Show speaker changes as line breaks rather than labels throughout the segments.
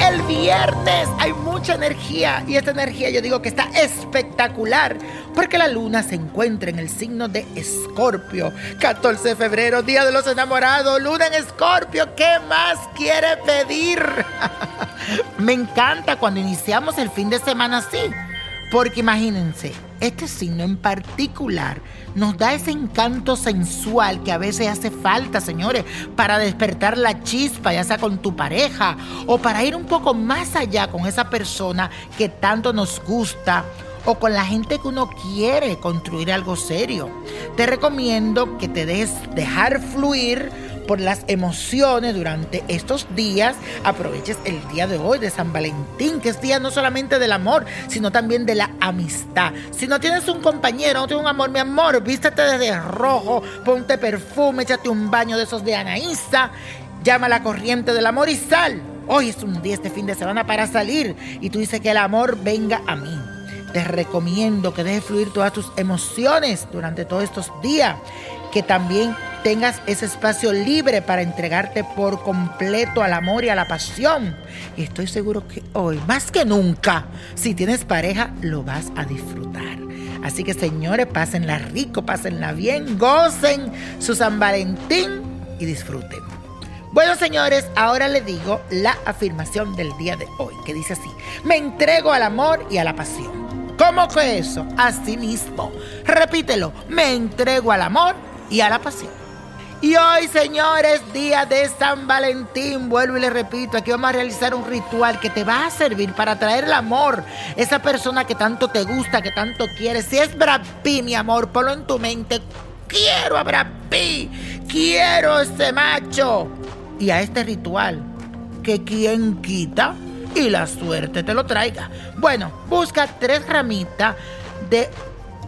El viernes. Hay mucha energía y esta energía yo digo que está espectacular porque la luna se encuentra en el signo de Escorpio. 14 de febrero, Día de los Enamorados, luna en Escorpio. ¿Qué más quiere pedir? Me encanta cuando iniciamos el fin de semana así. Porque imagínense, este signo en particular nos da ese encanto sensual que a veces hace falta, señores, para despertar la chispa, ya sea con tu pareja o para ir un poco más allá con esa persona que tanto nos gusta o con la gente que uno quiere construir algo serio. Te recomiendo que te dejes dejar fluir por las emociones durante estos días. Aproveches el día de hoy de San Valentín, que es día no solamente del amor, sino también de la amistad. Si no tienes un compañero, no tienes un amor, mi amor, vístete de rojo, ponte perfume, échate un baño de esos de Anaísa, llama a la corriente del amor y sal. Hoy es un día este fin de semana para salir y tú dices que el amor venga a mí. Te recomiendo que dejes fluir todas tus emociones durante todos estos días, que también tengas ese espacio libre para entregarte por completo al amor y a la pasión. Y estoy seguro que hoy, más que nunca, si tienes pareja, lo vas a disfrutar. Así que señores, pásenla rico, pásenla bien, gocen su San Valentín y disfruten. Bueno, señores, ahora les digo la afirmación del día de hoy, que dice así, me entrego al amor y a la pasión. ¿Cómo que eso? Así mismo. Repítelo, me entrego al amor y a la pasión. Y hoy, señores, día de San Valentín, vuelvo y les repito, aquí vamos a realizar un ritual que te va a servir para traer el amor. Esa persona que tanto te gusta, que tanto quieres. Si es Brad mi amor, ponlo en tu mente. Quiero a Brad Pitt, quiero ese macho. Y a este ritual, que quien quita y la suerte te lo traiga. Bueno, busca tres ramitas de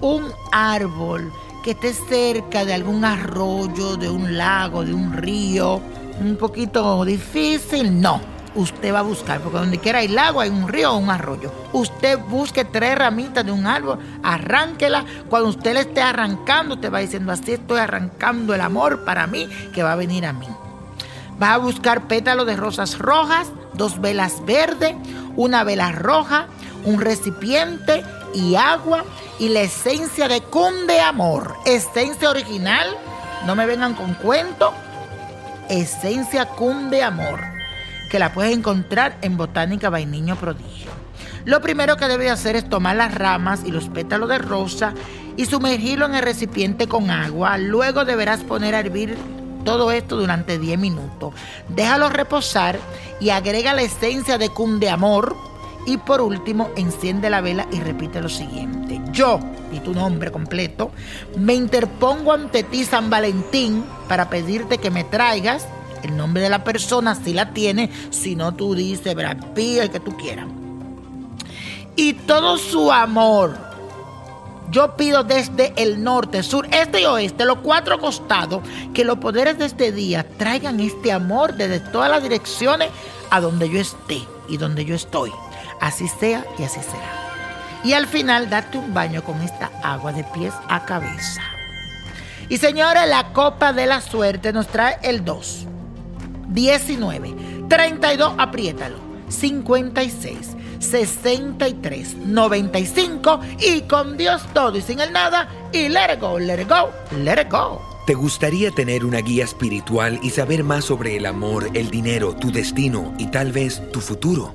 un árbol que esté cerca de algún arroyo, de un lago, de un río. Un poquito difícil, no. Usted va a buscar, porque donde quiera hay lago, hay un río o un arroyo. Usted busque tres ramitas de un árbol, arránquela. Cuando usted le esté arrancando, usted va diciendo, así estoy arrancando el amor para mí, que va a venir a mí. Va a buscar pétalos de rosas rojas, dos velas verdes, una vela roja, un recipiente y agua y la esencia de cunde amor. Esencia original, no me vengan con cuento. Esencia cunde amor, que la puedes encontrar en Botánica Vainiño Prodigio. Lo primero que debes hacer es tomar las ramas y los pétalos de rosa y sumergirlo en el recipiente con agua. Luego deberás poner a hervir todo esto durante 10 minutos. Déjalo reposar y agrega la esencia de cunde amor. Y por último, enciende la vela y repite lo siguiente. Yo, y tu nombre completo, me interpongo ante ti San Valentín para pedirte que me traigas el nombre de la persona, si la tiene, si no tú dices Brad Pitt, el que tú quieras. y todo su amor. Yo pido desde el norte, sur, este y oeste, los cuatro costados, que los poderes de este día traigan este amor desde todas las direcciones a donde yo esté y donde yo estoy. Así sea y así será. Y al final, date un baño con esta agua de pies a cabeza. Y señores, la copa de la suerte nos trae el 2, 19, 32, apriétalo, 56, 63, 95 y con Dios todo y sin el nada y let it go, let it go, let it go.
¿Te gustaría tener una guía espiritual y saber más sobre el amor, el dinero, tu destino y tal vez tu futuro?